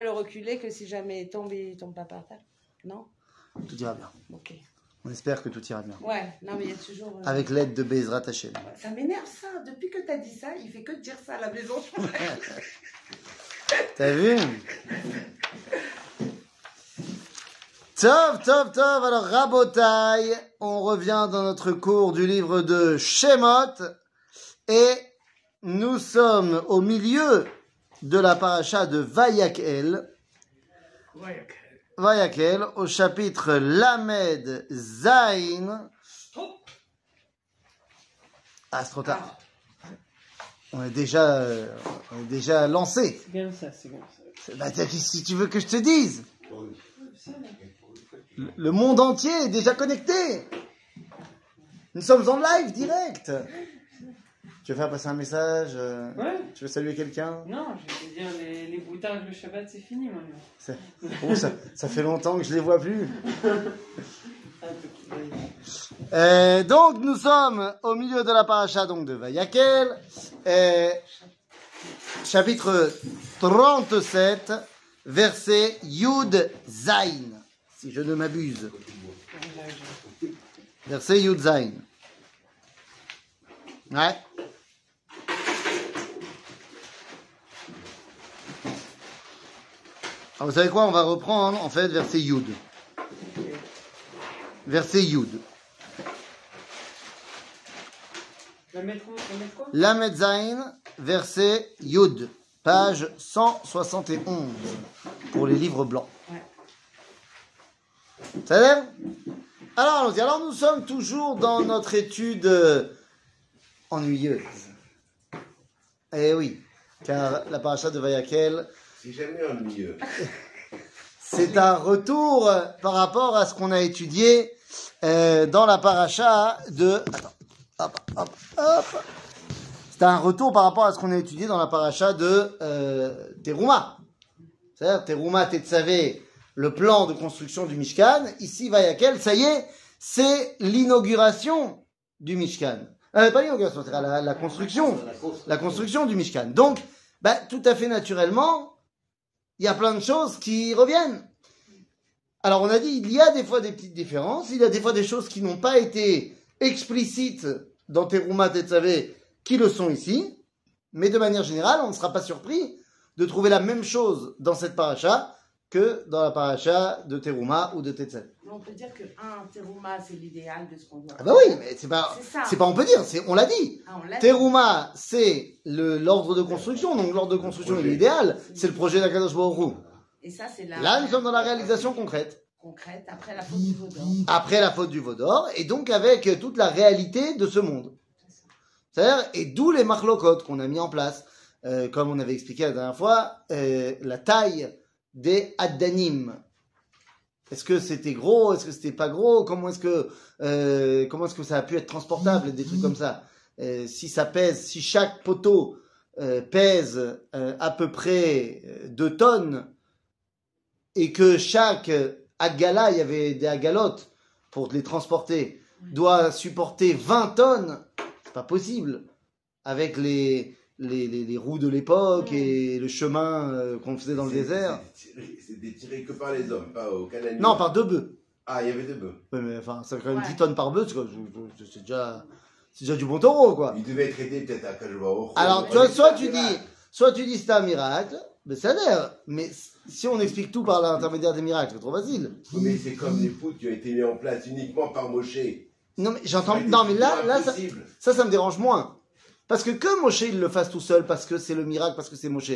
le reculer que si jamais il tombe, il tombe pas par terre. Non? Tout ira bien. Ok. On espère que tout ira bien. Ouais, non, mais il y a toujours. euh, Avec l'aide de Bezrat Hashem. Ça m'énerve ça. Depuis que t'as dit ça, il fait que dire ça à la maison. T'as vu? Tov, tov, tov. Alors, Rabotai, on revient dans notre cours du livre de Shemot. Et nous sommes au milieu de la paracha de Vayakel. Vayakel, au chapitre Lamed Zain. Ah, c'est trop tard. On est déjà, euh, on est déjà lancé. C'est bien ça, c'est bien ça. Bah, si tu veux que je te dise, le- le monde entier est déjà connecté. Nous sommes en live direct. Tu veux faire passer un message euh, Ouais Tu veux saluer quelqu'un? Non, je vais te dire, les, les boutards le Shabbat, c'est fini maintenant. Oh, ça, ça fait longtemps que je les vois plus. Euh, donc nous sommes au milieu de la paracha donc de Vayakel, euh, chapitre 37, verset Yud Zain, si je ne m'abuse. Verset Yud Zain. Ouais. Alors, vous savez quoi On va reprendre en fait verset Yud. Verset Yud. La Zain, verset Yud, page 171, pour les livres blancs. Ça a l'air? Alors. Alors, nous sommes toujours dans notre étude euh, ennuyeuse. Eh oui, car la paracha de Vayakel, C'est jamais ennuyeux. c'est un retour par rapport à ce qu'on a étudié euh, dans la paracha de... Attends, hop, hop, hop. C'est un retour par rapport à ce qu'on a étudié dans la paracha de euh, Teruma. C'est-à-dire Teruma le plan de construction du Mishkan. Ici, Vayakel, ça y est, c'est l'inauguration du Mishkan. Euh, pas l'inauguration, c'est la, la construction la construction du Mishkan. Donc, bah, tout à fait naturellement, il y a plein de choses qui reviennent. Alors, on a dit, il y a des fois des petites différences, il y a des fois des choses qui n'ont pas été explicites dans Teruma Tetzavé, qui le sont ici, mais de manière générale, on ne sera pas surpris de trouver la même chose dans cette paracha que dans la paracha de Teruma ou de Tetzavé. Mais on peut dire que un terouma, c'est l'idéal de ce qu'on doit. Ah bah oui, mais c'est pas, C'est pas on peut dire, c'est, on l'a dit. Ah, Teruma, c'est le- l'ordre de construction, donc l'ordre de construction est l'idéal, c'est le projet d'Akadosh Baruch. Et ça, c'est la. Là, nous sommes dans la réalisation concrète, concrète après la faute du vaudor. après la faute du Vaudor, et donc avec toute la réalité de ce monde. C'est-à-dire, et d'où les marlocotes qu'on a mis en place, euh, comme on avait expliqué la dernière fois, euh, la taille des addanim. Est-ce que c'était gros? Est-ce que c'était pas gros? Comment est-ce que euh, comment est-ce que ça a pu être transportable Des trucs comme ça? Euh, si ça pèse, si chaque poteau euh, pèse à peu près 2 tonnes et que chaque agala, il y avait des agalotes pour les transporter, doit supporter 20 tonnes, c'est pas possible. Avec les les, les, les roues de l'époque et le chemin euh, qu'on faisait dans le C'est- désert. c'est tiré- C'était tiré que par les hommes, pas au Canada. Non, par deux bœufs. Ah, il y avait deux bœufs. Ouais, mais enfin, ça fait quand même Ouais. 10 tonnes par bœuf, c'est c'est- c'est déjà, c'est déjà du bon taureau, quoi. Il devait être aidé peut-être à Kajwa Alors, tu vois, soit tu dis, soit tu dis c'est un miracle, mais ça a l'air. Mais si on explique tout par l'intermédiaire des miracles, c'est trop facile. Mais c'est comme les poutres qui ont été mis en place uniquement par Moshe. Non, mais j'entends, non, mais là, là, ça, ça me dérange moins. Parce que que Moshe, il le fasse tout seul, parce que c'est le miracle, parce que c'est Moshe.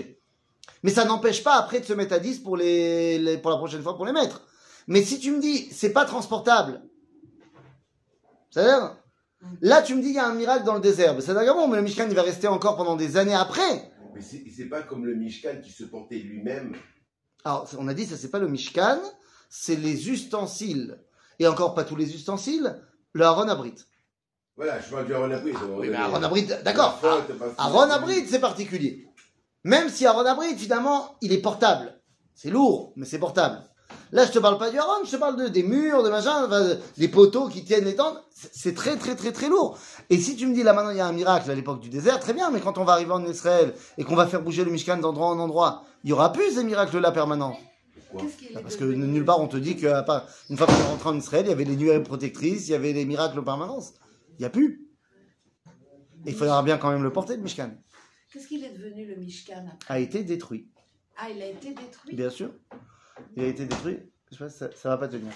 Mais ça n'empêche pas après de se mettre à 10 pour les, les- pour la prochaine fois pour les mettre. Mais si tu me dis, c'est pas transportable. C'est-à-dire, là, tu me dis, il y a un miracle dans le désert. Mais c'est d'accord, bon, mais le Mishkan, il va rester encore pendant des années après. Mais c'est pas comme le Mishkan qui se portait lui-même. Alors, on a dit, ça c'est pas le Mishkan, c'est les ustensiles. Et encore pas tous les ustensiles, le Aaron Abrit. Voilà, je parle du Aaron Abrit. Oui, mais Aaron Abrit, d'accord. Aaron Abrit, c'est particulier. Même si Aaron Abrit, finalement, il est portable. C'est lourd, mais c'est portable. Là, je te parle pas du haron, je te parle de, des murs, de machin, enfin, des poteaux qui tiennent les tentes. C'est très, très, très, très lourd. Et si tu me dis là maintenant il y a un miracle à l'époque du désert, très bien, mais quand on va arriver en Israël et qu'on va faire bouger le Mishkan d'endroit en endroit, il y aura plus ces miracles-là permanents. Qu'il Bah, Parce que nulle part on te dit qu'une fois qu'on est rentré en Israël, il y avait les nuées protectrices, il y avait les miracles en permanence. Il n'y a plus. Il faudra bien quand même le porter, le Mishkan. Qu'est-ce qu'il est devenu le Mishkan après? A été détruit, Ah, il a été détruit? Bien sûr. Il a été détruit. Je sais pas, ça, ça va pas tenir.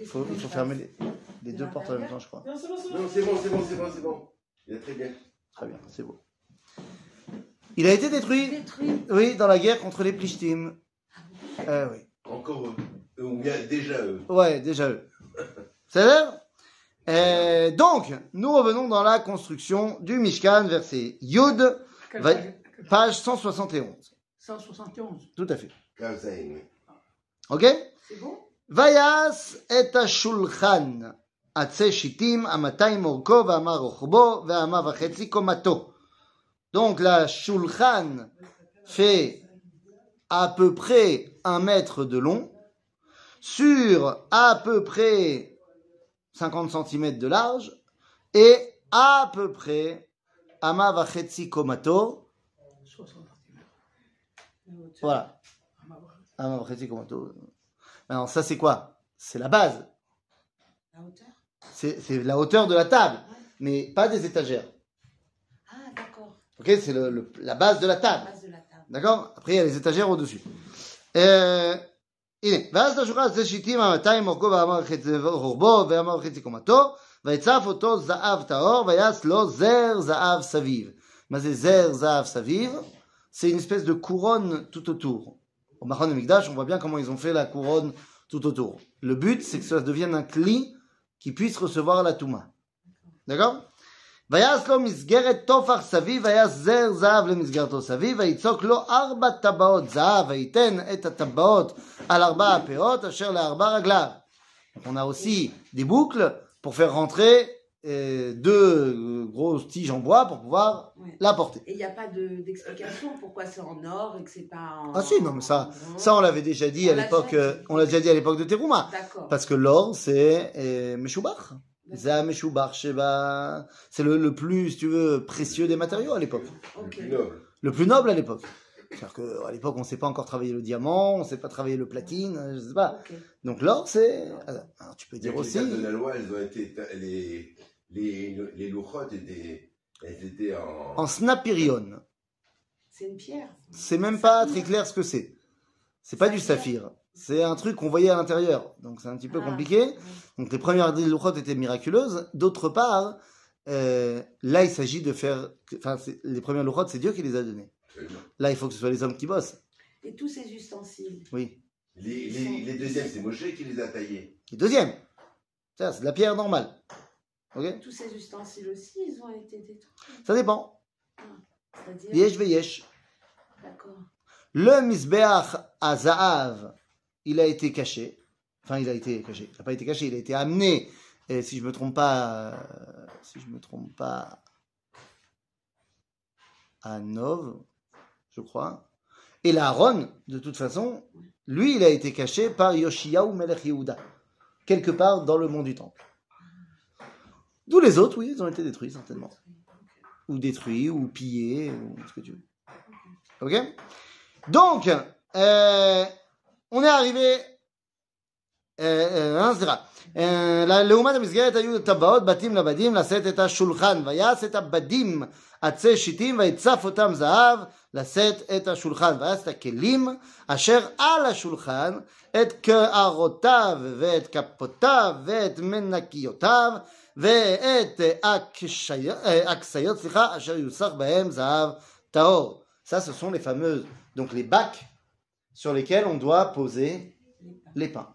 Il faut, il fermer les, les De deux portes en même temps, je crois. Non, c'est bon, c'est bon. C'est bon, c'est bon, c'est. Il est très bien. Très bien, c'est beau. Il a été détruit, Détruit oui, dans la guerre contre les Plishtim. Euh, oui. Encore eux. Eux, Ou bien déjà eux. Ouais, déjà eux. C'est vrai euh, donc, nous revenons dans la construction du Mishkan, verset Yod, va, page 171. 171. Tout à fait. Ok C'est bon? Vayas et Ashulchan, Atse Donc, la Shulchan fait à peu près un mètre de long sur à peu près 50 cm de large et à peu près ama vachetzi komato. 60 cm. La hauteur. Voilà. Ama vachetzi komato. Alors ça c'est quoi? C'est la base. La hauteur? C'est la hauteur de la table, mais pas des étagères. Ah, d'accord. Ok, c'est le- le- la base de la La table. base de la table. D'accord? Après, il y a les étagères au-dessus. Euh, הנה, ואז תשולחן עצי שיטים המאתיים אורכו ואמר חצי רוחבו ואמר חצי קומתו ויצף אותו זהב טהור ויעש לו זר זהב סביב. מה זה זר זהב סביב? C'est une espèce de couronne tout autour. Au Mahon Mikdash, on voit bien comment ils ont fait la couronne tout autour. Le but, c'est que ça devienne un cli qui puisse recevoir la Touma. D'accord ויעש לו מסגרת תופח סביב, ויעש זר זהב למסגרתו סביב, ויצוק לו ארבע טבעות זהב, ויתן את הטבעות על ארבע הפאות, אשר לארבע רגליו. Donc, On a aussi des boucles pour faire rentrer euh, deux euh, grosses tiges en bois pour pouvoir Ouais. la porter. Et il n'y a pas de- d'explication pourquoi c'est en or et que c'est pas en. Ah si, non mais ça, en bronze. ça on l'avait déjà dit On à l'a l'époque, déjà euh, dit. on l'a déjà dit à l'époque de Teruma. D'accord. Parce que l'or, c'est euh, Meshubach. c'est le, le plus, si tu veux, précieux des matériaux à l'époque. Le plus noble. le plus noble à l'époque. C'est-à-dire qu'à l'époque, on ne sait pas encore travailler le diamant, on ne sait pas travailler le platine, euh, je sais pas. Donc l'or, c'est. Alors, tu peux dire les aussi. cartes de la loi, elles ont été. Les, les, les louchottes étaient. Elles étaient en. En snapirion. C'est une pierre. C'est même pas très clair ce que c'est. C'est pas du saphir. C'est un truc qu'on voyait à l'intérieur. Donc c'est un petit peu Ah, compliqué. Donc les premières louchottes étaient miraculeuses. D'autre part, euh, là, il s'agit de faire. Enfin, les premières louchottes, c'est Dieu qui les a données. Là, il faut que ce soit les hommes qui bossent. Et tous ces ustensiles. Oui. Les, les, les deuxièmes, c'est Moshe qui les a taillés. Et deuxième. Ça, c'est de la pierre normale. Ok? Tous ces ustensiles aussi, ils ont été détruits. Ça dépend. C'est-à-dire. Yesh veyesh. D'accord. Le misbeach à Zahav, il a été caché. Enfin, il a été caché. Il n'a pas été caché, il a été amené, et si je me trompe pas, euh, si je me trompe pas, à Nov, je crois. Et l'Aaron, de toute façon, lui, il a été caché par Yoshiyahu Melech Yehuda, quelque part dans le mont du Temple. D'où les autres, oui, ils ont été détruits, certainement. Ou détruits, ou pillés, ou ce que tu veux. Ok? Donc, euh, on est arrivé... אה, אה, סליחה, אה, לעומת המסגרת היו טבעות בתים לבדים לשאת את השולחן ויעש את הבדים עצי שיטים ויצף אותם זהב לשאת את השולחן ויעש את הכלים אשר על השולחן את קערותיו ואת כפותיו ואת מנקיותיו ואת הקשי- אה, הכסיות סליחה אשר יוסח בהם זהב טהור. Ça ce sont les fameuses donc les bacs sur lesquels on doit poser les pains.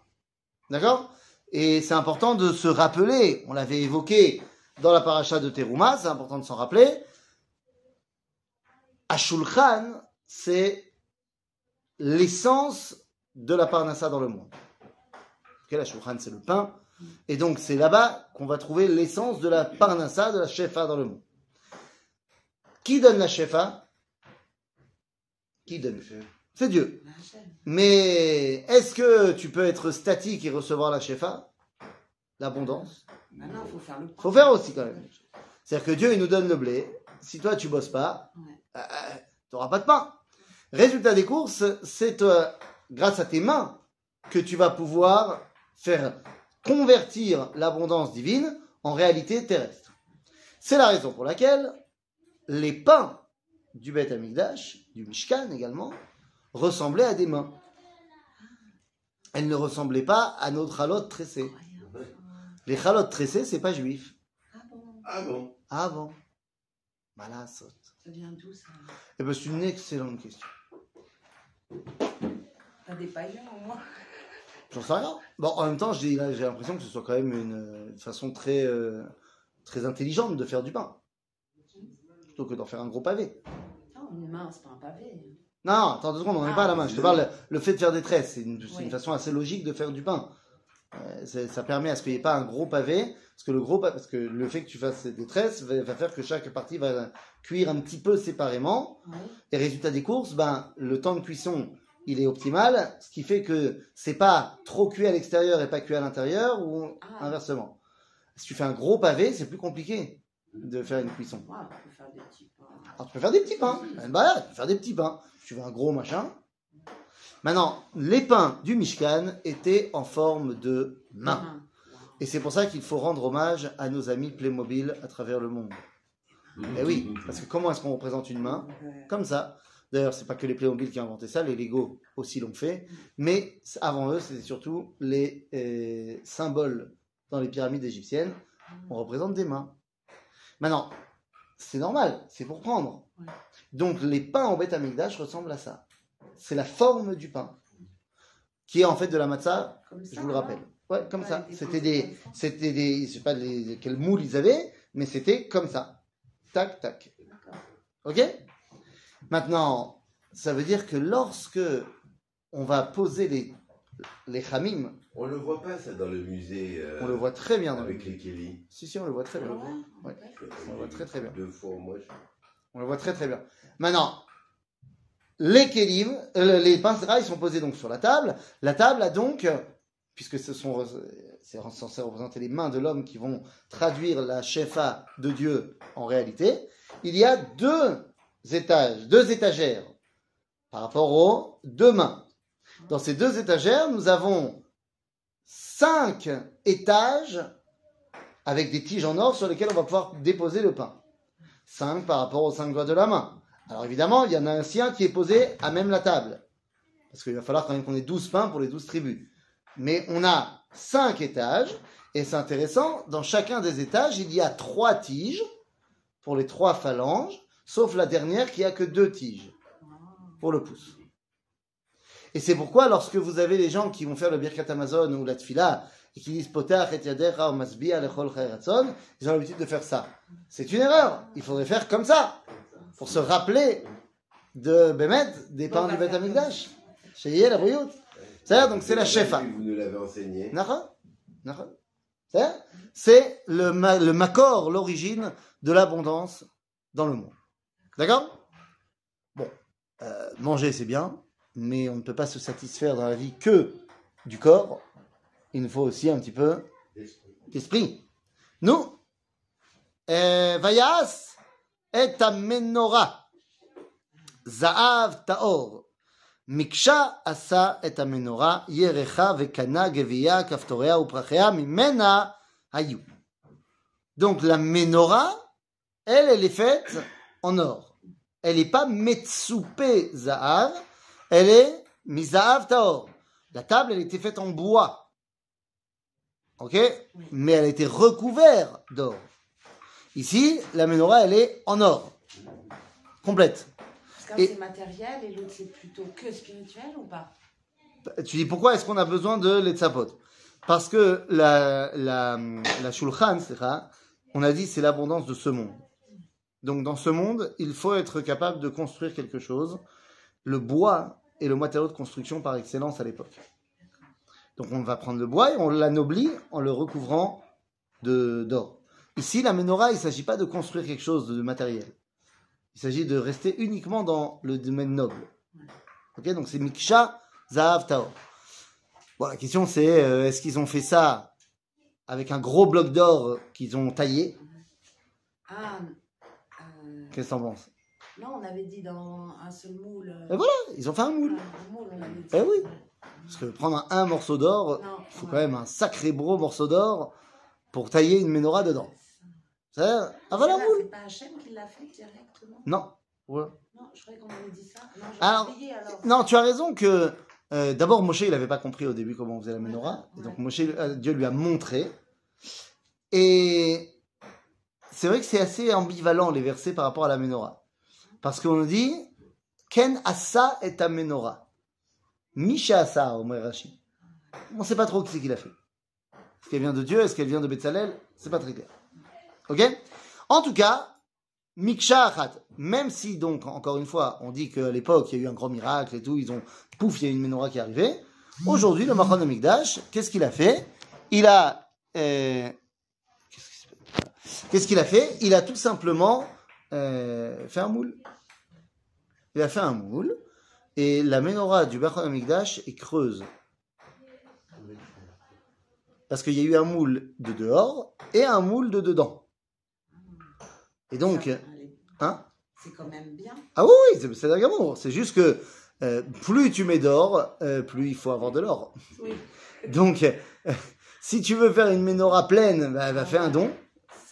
D'accord? Et c'est important de se rappeler, on l'avait évoqué dans la paracha de Teruma, c'est important de s'en rappeler. Ashulchan, c'est l'essence de la parnassa dans le monde. Ok, la c'est le pain. Et donc, c'est là-bas qu'on va trouver l'essence de la parnassa, de la shefa dans le monde. Qui donne la shefa? Qui donne? C'est Dieu. Mais est-ce que tu peux être statique et recevoir la shefa L'abondance? Maintenant, il faut faire le faut faire aussi quand même. C'est-à-dire que Dieu, il nous donne le blé. Si toi, tu bosses pas, Ouais. euh, tu n'auras pas de pain. Résultat des courses, c'est euh, grâce à tes mains que tu vas pouvoir faire convertir l'abondance divine en réalité terrestre. C'est la raison pour laquelle les pains du Beth Amikdash, du Mishkan également, ressemblaient à des mains. Elles ne ressemblaient pas à nos chalotes tressées. Les chalotes tressées, c'est pas juif. Ah bon? Ah bon? Ah saute. Ça vient d'où ça? Eh ben, c'est une excellente question. T'as des païens au moins J'en sais rien. Bon, en même temps, j'ai j'ai l'impression que ce soit quand même une, une façon très, euh, très intelligente de faire du pain. Plutôt que d'en faire un gros pavé. Non, une main, c'est pas un pavé. Non, attends deux secondes, on n'est Ah. pas à la main. Je te parle, le fait de faire des tresses, c'est une, c'est Oui. une façon assez logique de faire du pain. Euh, ça permet à ce qu'il n'y ait pas un gros pavé, parce que le gros, pa- parce que le fait que tu fasses des tresses va, va faire que chaque partie va cuire un petit peu séparément. Oui. Et résultat des courses, ben, le temps de cuisson, il est optimal, ce qui fait que c'est pas trop cuit à l'extérieur et pas cuit à l'intérieur, ou Ah. inversement. Si tu fais un gros pavé, c'est plus compliqué de faire une cuisson. Ouais, on peut faire des petits pains. Alors tu peux faire des petits pains, balade, tu peux faire des petits pains. Tu veux un gros machin. Maintenant, les pains du Mishkan étaient en forme de main. Et c'est pour ça qu'il faut rendre hommage à nos amis Playmobil à travers le monde. Eh oui, parce que comment est-ce qu'on représente une main comme ça. D'ailleurs, c'est pas que les Playmobil qui ont inventé ça, les Lego aussi l'ont fait. Mais avant eux, c'était surtout les euh, symboles dans les pyramides égyptiennes. On représente des mains. Maintenant, c'est normal, c'est pour prendre. Ouais. Donc les pains Beth Amikdash ressemblent à ça. C'est la forme du pain, qui est en fait de la matzah, Comme ça, je vous le rappelle. Ouais, comme Ouais, ça. C'était des, c'était des, je sais pas les, quel moule ils avaient, mais c'était comme ça. Tac, tac. Ok? Maintenant, ça veut dire que lorsque on va poser les, les chamim, On le voit pas ça dans le musée. euh, on le voit très bien. Dans le... Avec les Kelly. Si, si, on le voit très Ah bien. ouais Ouais. Ok. On le voit très très bien. Deux fois, moi. je- On le voit très très bien. Maintenant, les kelim, euh, les pinces ils sont posés donc sur la table. La table a donc, euh, puisque ce sont, c'est censé représenter les mains de l'homme qui vont traduire la shefa de Dieu en réalité, il y a deux étages, deux étagères par rapport aux deux mains. Dans ces deux étagères, nous avons cinq étages avec des tiges en or sur lesquelles on va pouvoir déposer le pain. 5 par rapport aux 5 doigts de la main. Alors évidemment, il y en a un sien qui est posé à même la table. Parce qu'il va falloir quand même qu'on ait 12 pains pour les 12 tribus. Mais on a 5 étages, et c'est intéressant, dans chacun des étages, il y a 3 tiges pour les 3 phalanges, sauf la dernière qui a que 2 tiges pour le pouce. Et c'est pourquoi lorsque vous avez les gens qui vont faire le Birkat Amazon ou la Tfila, et qui disent Potach et Yadecha ou Masbiya lechol chayratzon, ils ont l'habitude de faire ça. C'est une erreur. Il faudrait faire comme ça, pour se rappeler de Bémet, des on du va Bet faire Amigdash. Chez la Bouyout. C'est-à-dire, donc c'est la shefa. Vous nous l'avez enseigné. C'est le, ma- le makor, l'origine de l'abondance dans le monde. D'accord? Bon, euh, manger c'est bien, mais on ne peut pas se satisfaire dans la vie que du corps. Il nous faut aussi un petit peu d'esprit. Nous, euh, Vayas et menorah, Zaav taor, Miksha asa et menorah, Yerecha vekana geviya kaftorea uprachea mimena hayu. Donc la menorah, elle, elle est faite en or. Elle n'est pas metsoupé Zaav, elle est Mizahav taor. La table, elle était faite en bois. Ok? Mais elle a été recouverte d'or. Ici, la menorah, elle est en or. Complète. Parce qu'un c'est matériel et l'autre c'est plutôt que spirituel ou pas? Tu dis pourquoi est-ce qu'on a besoin de l'etzapot? Parce que la, la, la shulchan, on a dit c'est l'abondance de ce monde. Donc dans ce monde, il faut être capable de construire quelque chose. Le bois est le matériau de construction par excellence à l'époque. Donc on va prendre le bois et on l'anoblit en le recouvrant d'or. Ici, la menorah, il ne s'agit pas de construire quelque chose de matériel. Il s'agit de rester uniquement dans le domaine noble. Ok, donc c'est Miksha Zahav Taor. Bon, la question c'est euh, est-ce qu'ils ont fait ça avec un gros bloc d'or qu'ils ont taillé? Ah, euh, Qu'est-ce que t'en penses? Non, on avait dit dans un seul moule. euh, Et voilà, ils ont fait un moule. un moule, on avait dit. Eh oui. Parce que prendre un, un morceau d'or, il faut quand même un sacré gros morceau d'or pour tailler une menorah dedans. C'est ah voilà un C'est pas- moule C'est pas Hachem qui l'a fait directement? Non. Ouais. Non, je croyais qu'on avait dit ça. Non, Alors, oublié alors. Non, tu as raison que euh, d'abord Moshe il n'avait pas compris au début comment on faisait la menorah. Et Ouais. donc Moshe, euh, Dieu lui a montré. Et c'est vrai que c'est assez ambivalent les versets par rapport à la menorah. Parce qu'on dit Ken asa et ta menorah. Misha asa, Omer Rashi. On ne sait pas trop qui c'est qu'il a fait. Est-ce qu'elle vient de Dieu Est-ce qu'elle vient de Betzalel C'est pas très clair. Ok? En tout cas, Miksha Achat, même si donc, encore une fois, on dit qu'à l'époque, il y a eu un grand miracle et tout, ils ont, pouf, il y a une menorah qui est arrivée. Aujourd'hui, le Machon de Mikdash, qu'est-ce qu'il a fait? Il a, euh, qu'est-ce qu'il a fait? Il a tout simplement euh, fait un moule. Il a fait un moule, et la menorah du Machon de Mikdash est creuse. Parce qu'il y a eu un moule de dehors et un moule de dedans. Et donc, hein C'est quand même bien. Ah oui, oui, c'est- d'amour. C'est juste que euh, plus tu mets d'or, euh, plus il faut avoir de l'or. Oui. Donc, euh, si tu veux faire une menorah pleine, bah, bah, fais un don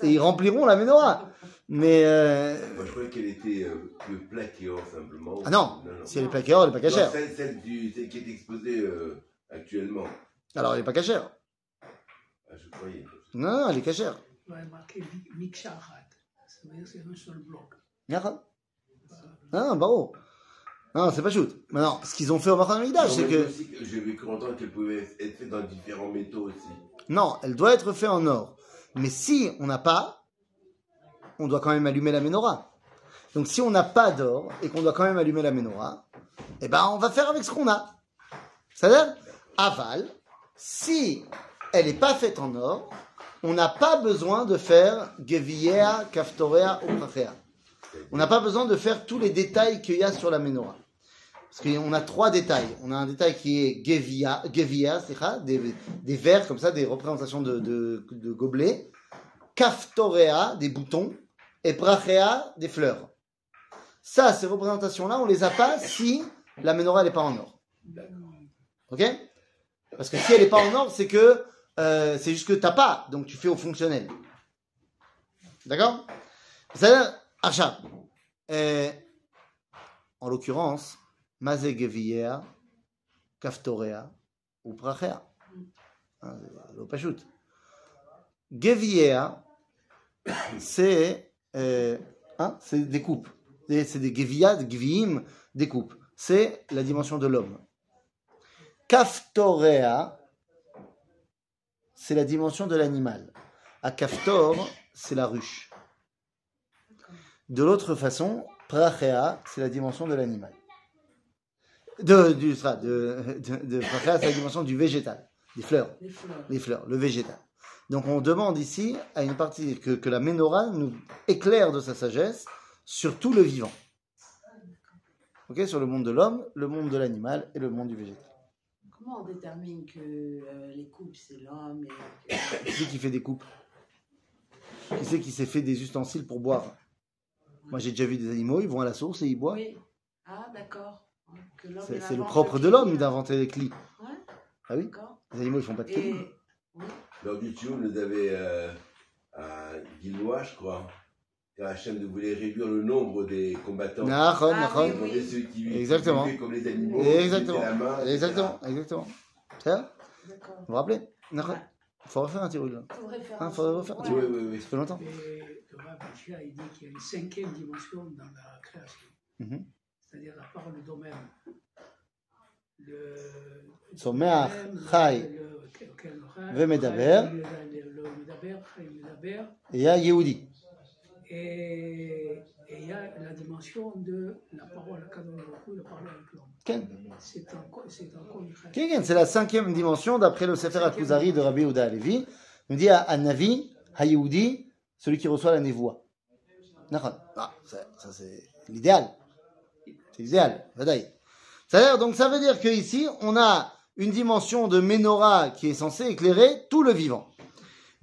et ils rempliront la menorah. Mais euh, Moi, je croyais qu'elle était euh, que plaquée or, simplement. ah non, si elle est chère, elle est pas Non, cachère. celle, celle, du, celle qui est exposée euh, actuellement. Alors elle est pas cachère. Ah, je croyais. Non, non, elle est cachère. Il y a marqué Mi- Miksha Achat. Ça veut dire que c'est un seul bloc. Ah, bravo. Non, c'est pas shoot. Maintenant, ce qu'ils ont fait au Mikdash, c'est que J'avais cru entendre qu'elle pouvait être faite dans différents métaux aussi. Non, elle doit être faite en or. Mais si on n'a pas, on doit quand même allumer la menorah. Donc si on n'a pas d'or et qu'on doit quand même allumer la menorah, eh ben on va faire avec ce qu'on a. C'est-à-dire, aval, si elle n'est pas faite en or, on n'a pas besoin de faire Geviea, Kaftorea ou Prachea. On n'a pas besoin de faire tous les détails qu'il y a sur la menorah. Parce qu'on a trois détails. On a un détail qui est Gevia, Gevia c'est-à-dire des, des verres comme ça, des représentations de gobelets. Kaftorea, des boutons. Et Brachea, des fleurs. Ça, ces représentations-là, on les a pas si la menorah n'est pas en or. Ok? Parce que si elle n'est pas en or, c'est que euh, c'est juste que t'as pas, donc tu fais au fonctionnel. D'accord? C'est-à-dire. Euh, en l'occurrence, Mazé Gevier, Kaftorea ou Prachea. Hein, le Pachout. Gevier, c'est euh, hein, c'est des coupes. C'est des Gevia, des Gviim, des coupes. C'est la dimension de l'homme. Kaftorea, c'est la dimension de l'animal. À Kaftor, c'est la ruche. De l'autre façon, Prachea, c'est la dimension de l'animal. De, du, enfin, de, de, de Prachea, c'est la dimension du végétal, des fleurs, Les fleurs. les fleurs, le végétal. Donc on demande ici à une partie que, que la menorah nous éclaire de sa sagesse sur tout le vivant. Ok, sur le monde de l'homme, le monde de l'animal et le monde du végétal. Comment on détermine que euh, les coupes, c'est l'homme et Qui c'est qui fait des coupes Qui c'est qui s'est fait des ustensiles pour boire? Moi j'ai déjà vu des animaux, ils vont à la source et ils boivent. Oui. Ah, d'accord. C'est le propre de l'homme d'inventer les clis. Ouais, Ah oui? Les animaux ils font pas de Et. Oui. Lors du Tioun, nous avait euh, à Guillois, je crois, car Hachem voulait réduire le nombre des combattants. Nahon, Ah, Nahon. oui, Il ceux qui Exactement. comme les animaux, Exactement. qui la main. Exactement, exactement. C'est ça D'accord. Vous vous rappelez Nahon. Ouais. Faut refaire un tir là. Faudrait faire Ah, un faudrait son. refaire un Ouais. petit Oui, oui, oui. Ça fait longtemps. Et le Rav il dit qu'il y a une cinquième dimension dans la création. Mhm. C'est-à-dire à part le domaine. Le- le Medaber, Chai, Medaber. Et il y a Yehudi. Et et il y a la dimension de la parole à la parole avec l'homme. Ken. C'est la cinquième dimension d'après le Sefer Akuzari de Rabbi Yehuda Alevi. Il dit à, Navi, Yehudi, celui qui reçoit la névoie. Ah, ça, ça, c'est l'idéal. C'est l'idéal, Vadaï. C'est-à-dire, donc ça veut dire qu'ici, on a une dimension de menorah qui est censée éclairer tout le vivant.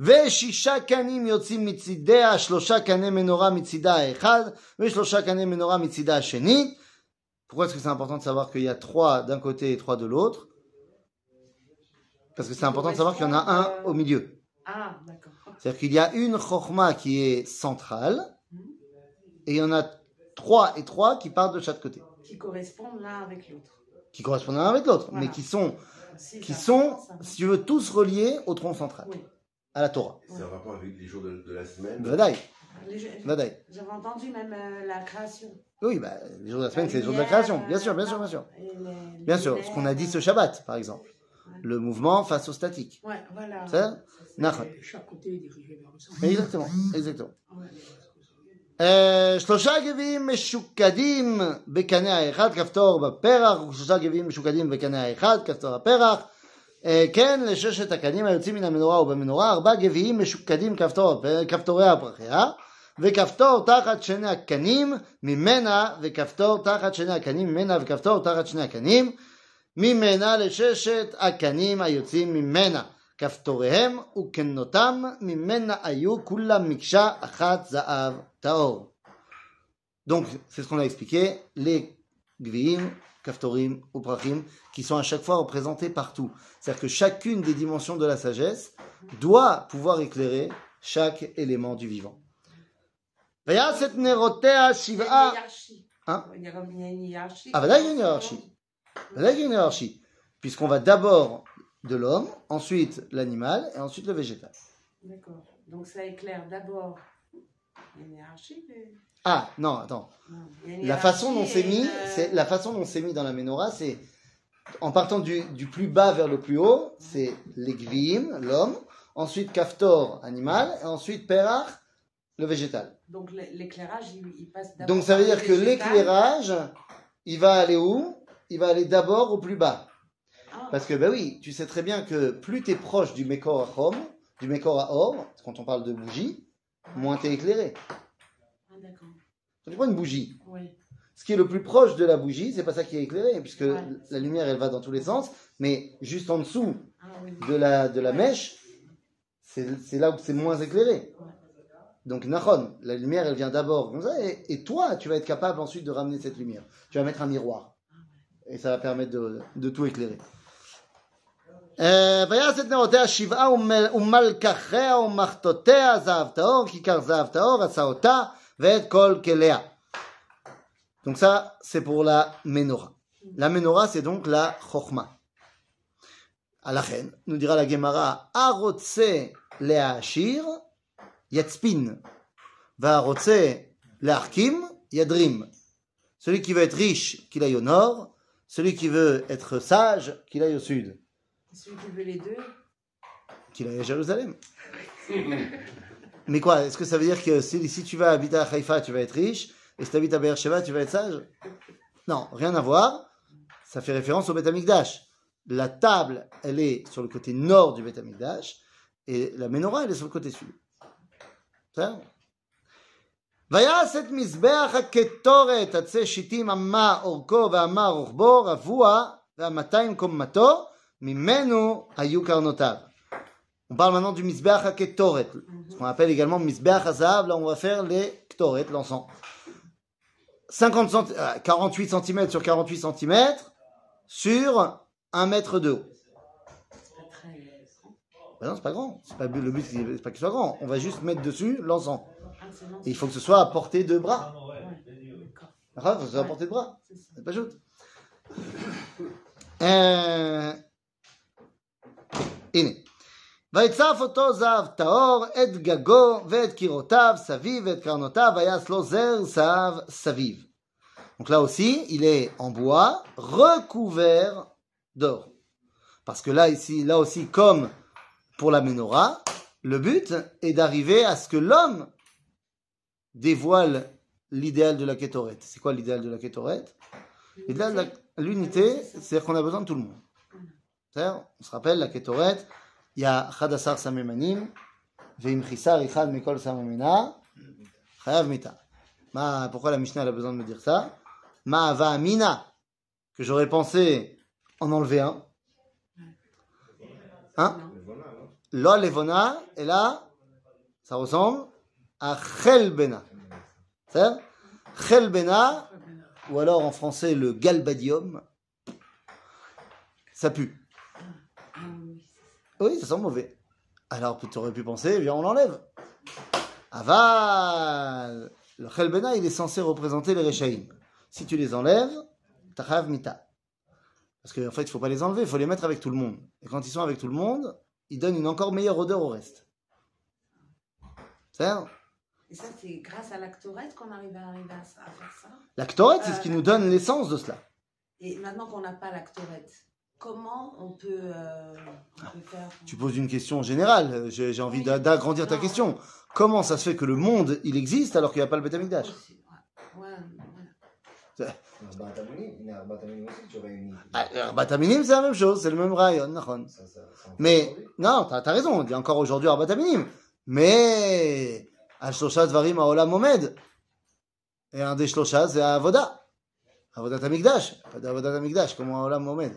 ושישה קנים יוצאים מצידיה, שלושה קני מנורה מצידה האחד, ושלושה קני מנורה מצידה השני. Pourquoi est-ce que c'est important de savoir qu'il y a trois d'un côté et trois de l'autre Parce que c'est important de savoir qu'il y en a un au milieu. Ah, d'accord. C'est-à-dire qu'il y a une chorma qui est centrale, et il y en a trois et trois qui partent de chaque côté, Qui correspondent l'un avec l'autre. qui correspondent l'un avec l'autre, Voilà. mais qui sont, C'est qui ça, sont, ça. si tu veux, tous reliés au tronc central, Oui. à la Torah. C'est un rapport avec les jours de, de la semaine. Vadaï. J'avais entendu même euh, la création. Oui, bah, les jours de la semaine, c'est les jours de la création, bien euh, sûr, bien sûr, non, bien sûr. les Bien sûr, ce qu'on a dit ce Shabbat, par exemple. Le mouvement face au statique. Ouais, voilà. C'est ça chaque côté est dirigé vers le centre. Exactement, exactement. Ouais. אה, שלושה גביעים משוקדים בקנה האחד, כפתור בפרח, ושלושה גביעים משוקדים בקנה האחד, כפתור הפרח. אה, כן, לששת הקנים היוצאים מן המנורה ובמנורה, ארבעה גביעים משוקדים כפתור, כפתורי הפרחיה, וכפתור תחת שני הקנים ממנה, וכפתור תחת שני הקנים ממנה, וכפתור תחת שני הקנים ממנה לששת הקנים היוצאים ממנה. כפתוריהם וקנותם ממנה היו כולם מקשה אחת זהב Tao. Donc, c'est ce qu'on a expliqué, les Gviim, Kaftorim ou Prachim, qui sont à chaque fois représentés partout. C'est-à-dire que chacune des dimensions de la sagesse doit pouvoir éclairer chaque élément du vivant. Hein? Il y a une hiérarchie. Ah, bah là, il y a une hiérarchie. Là, il y a une hiérarchie. Puisqu'on va d'abord de l'homme, ensuite l'animal et ensuite le végétal. D'accord. Donc ça éclaire d'abord il y a une hiérarchie. mais- Ah, non, attends. Non, La façon dont c'est mis, c'est la façon dont c'est mis dans la menorah, c'est en partant du, du plus bas vers le plus haut, c'est les gviim, l'homme, ensuite kaftor, animal, et ensuite perach, le végétal. Donc l'é- l'éclairage, il, il passe d'abord. Donc ça veut dire que l'éclairage, il va aller où? Il va aller d'abord au plus bas. Ah, Parce que, ben oui, tu sais très bien que plus tu es proche du Mekor à Chom, du Mekor à Or, quand on parle de bougie, moins tu es éclairé. ah, d'accord. Tu prends une bougie, Oui. ce qui est le plus proche de la bougie, c'est pas ça qui est éclairé, puisque Ouais. la lumière, elle va dans tous les sens, mais juste en dessous Ah oui. de la, de la mèche, c'est c'est là où c'est moins éclairé. Donc, Nachon, la lumière, elle vient d'abord comme ça, et, et toi, tu vas être capable ensuite de ramener cette lumière. Tu vas mettre un miroir. Et ça va permettre de, de tout éclairer. אה, ויעש את נרותיה שבעה ומל- ומלקחיה ומחתותיה זהב טהור, כיכר זהב טהור, עשה אותה ואת כל כליה. Donc ça, c'est pour la menorah. La menorah, c'est donc la chokhmah. À la reine, nous dira la Gemara, arotse le'ashir yatzpin, va'arotse le'arkim yadrim. Celui qui veut être riche, qu'il aille au nord. Celui qui veut être sage, qu'il aille au sud. Celui qui veut les deux. Qu'il aille à Jérusalem. Mais quoi Est-ce que ça veut dire que si, si tu vas habiter à Haïfa, tu vas être riche Et si tu habites à Beersheba, tu vas être sage Non, rien à voir. Ça fait référence au Beth Amikdash. La table, elle est sur le côté nord du Beth Amikdash. Et la menorah, elle est sur le côté sud. Ça ויעש את מזבח הקטורת עצי שיטים אמה אורכו ואמה רוחבו רבוע והמאתיים קומתו Mimeno Ayukarnotav. On parle maintenant du Misbeach HaKetoret, ce qu'on appelle également Misbeach HaZahav. Là, on va faire les Ktoret, l'encens. 48 cm euh, sur 48 cm sur 1 mètre de haut. Ben non, c'est pas grand. C'est pas, le but, c'est pas qu'il soit grand. On va juste mettre dessus l'encens. Il faut que ce soit à portée de bras. Il faut que ce soit à portée de bras. C'est pas juste. Euh, הנה. ויצף אותו זהב טהור, את גגו ואת קירותיו סביב ואת קרנותיו, ויעש לו זר זהב סביב. Donc là aussi, il est en bois, recouvert d'or. Parce que là, ici, là aussi, comme pour la menorah, le but est d'arriver à ce que l'homme dévoile l'idéal de la kétoret. C'est quoi l'idéal de la kétoret L'idéal de la- l'unité, c'est-à-dire qu'on a besoin de tout le monde. On se rappelle, la kétoret, il y a Chadassar Samemanim, Veim Chisar Ichad Mikol Samemina, Chayav Mita. Pourquoi la Mishnah a besoin de me dire ça? Ma Mina, que j'aurais pensé en enlever un. Hein? Hein? Lo levona, et là, ça ressemble à chelbena. C'est Chelbena, ou alors en français le galbadium, ça pue. Oui, ça sent mauvais. Alors tu aurais pu penser, viens, on l'enlève. Aval Le chelbena, il est censé représenter les rechaïm. Si tu les enlèves, tachav mita. Parce qu'en fait, il faut pas les enlever, il faut les mettre avec tout le monde. Et quand ils sont avec tout le monde, ils donnent une encore meilleure odeur au reste. C'est ça Et ça, c'est grâce à l'actorette qu'on arrive à arriver à, faire ça? La Ktoret, c'est ce qui nous donne l'essence de cela. Et maintenant qu'on n'a pas l'actorette, comment on peut, euh, ah, faire... Tu poses une question générale, j'ai, envie d'agrandir ta question. Comment ça se fait que le monde, il existe alors qu'il n'y a pas le Betamikdash Arbataminim, ah, c'est la même chose, c'est le même rayon. Mais, non, t'as as raison, on dit encore aujourd'hui Arbataminim. Mais, Al-Shlosha Dvarim Aola Momed. Et un des Shlosha, c'est Avoda. Avodat Amigdash. Pas d'Avodat Amigdash, comment Aola Momed.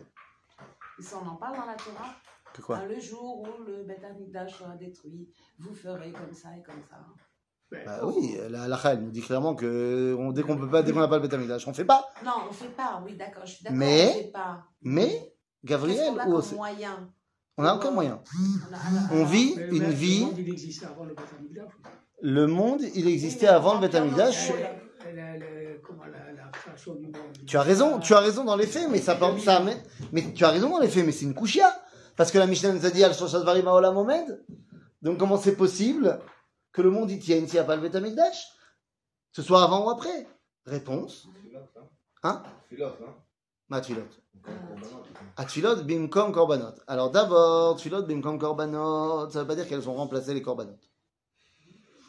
Ça, on en parle dans la Torah. Que quoi le jour où le Beth Amikdash sera détruit, vous ferez comme ça et comme ça. Bah oui, la halakha, elle nous dit clairement que on- dès qu'on peut pas, dès qu'on n'a pas le Beth Amikdash, on fait pas. Non, on fait pas, oui, d'accord, je suis d'accord, Mais- on fait pas. Mais, Gabriel, qu'on a ou comme moyen on a aucun moyen. On, a- On vit mais- une mais vie, Le monde, il existait avant le Beth Amikdash. le monde, il existait Oui, mais avant le on Beth prend Amikdash. notre- La- la- la- comment la, tu as raison, tu as raison dans les faits, mais ça, ça mais tu as raison dans les faits, mais c'est une couchia. Parce que la Mishnah nous a dit, al varim haolam omed. Donc, comment c'est possible que le monde y tienne s'il n'y a pas le Betamikdash? Ce soit avant ou après? Réponse. Hein? Ma ah, tfilot. Bimkom korbanot. Alors d'abord, tfilot bimkom korbanot, ça ne veut pas dire qu'elles ont remplacé les korbanot.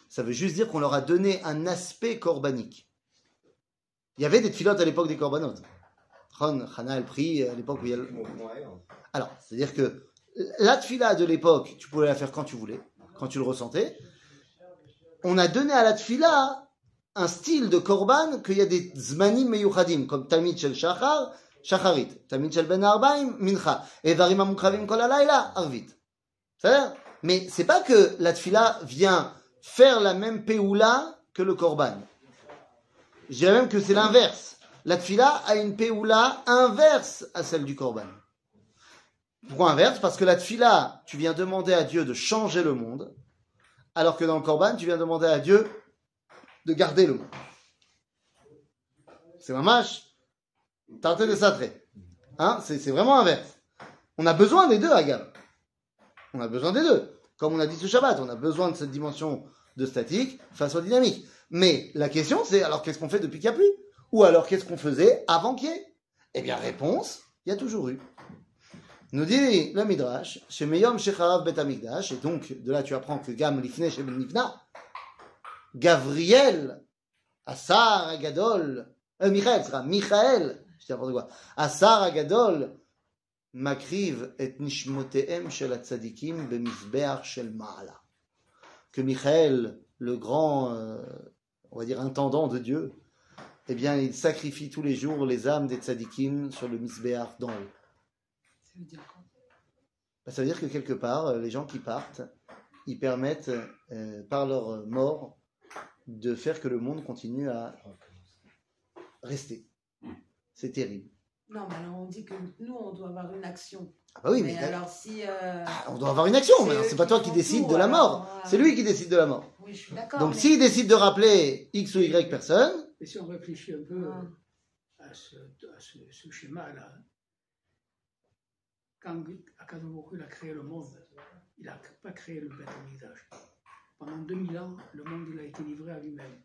Ça veut juste dire qu'on leur a donné un aspect corbanique. Il y avait des tfilotes à l'époque des korbanot. Ron, Hana, elle prie euh, à l'époque où il y a le... Hein. Alors, c'est-à-dire que la tfila de l'époque, tu pouvais la faire quand tu voulais, quand tu le ressentais. On a donné à la tfila un style de korban qu'il y a des zmanim meyuchadim, comme Talmid shel Shachar, Shacharit, Talmid shel Ben Arbaim, Mincha, et Varim Amukravim Arvit. C'est-à-dire Mais c'est pas que la tfila vient faire la même peoula que le korban. Je dirais même que c'est l'inverse. La tfila a une peoula inverse à celle du korban. Pourquoi inverse? Parce que la tfila, tu viens demander à Dieu de changer le monde, alors que dans le korban, tu viens demander à Dieu de garder le monde. C'est mamash. Tarté de satré. Hein? C'est, c'est vraiment inverse. On a besoin des deux, Agam. On a besoin des deux. Comme on a dit ce Shabbat, on a besoin de cette dimension de statique face au dynamique. Mais la question, c'est alors qu'est-ce qu'on fait depuis qu'il n'y a plus? Ou alors qu'est-ce qu'on faisait avant qu'il y ait? Eh bien, réponse, il y a toujours eu. Nous dit le Midrash, chez Meyom Shecharav Bet et donc de là tu apprends que Gam Lifne Nivna, Gavriel, Asar Agadol, euh, Michael, sera Michael, je dis n'importe quoi, Asar Agadol, Makriv et Nishmoteem Shel Atzadikim Bemizbeach Shel Maala. Que Michael, le grand, euh, on va dire, intendant de Dieu, eh bien, il sacrifie tous les jours les âmes des tzadikim sur le Mizbeach d'en haut. Ça veut dire quoi? Bah, ça veut dire que quelque part, euh, les gens qui partent, ils permettent, euh, par leur mort, de faire que le monde continue à rester. C'est terrible. Non, mais alors on dit que nous, on doit avoir une action. Ah bah oui, mais, mais alors si... euh, ah, on doit avoir une action, c'est mais c'est pas toi qui tout, de la mort. voilà. C'est lui qui décide de la mort. Oui, je suis d'accord. Donc mais- s'il décide de rappeler X ou Y personne, Et si on réfléchit un peu Ah. à ce, à ce, ce schéma-là, quand Akadosh il a créé le monde, il n'a pas créé le Beth. Pendant 2000 ans, le monde il a été livré à lui-même.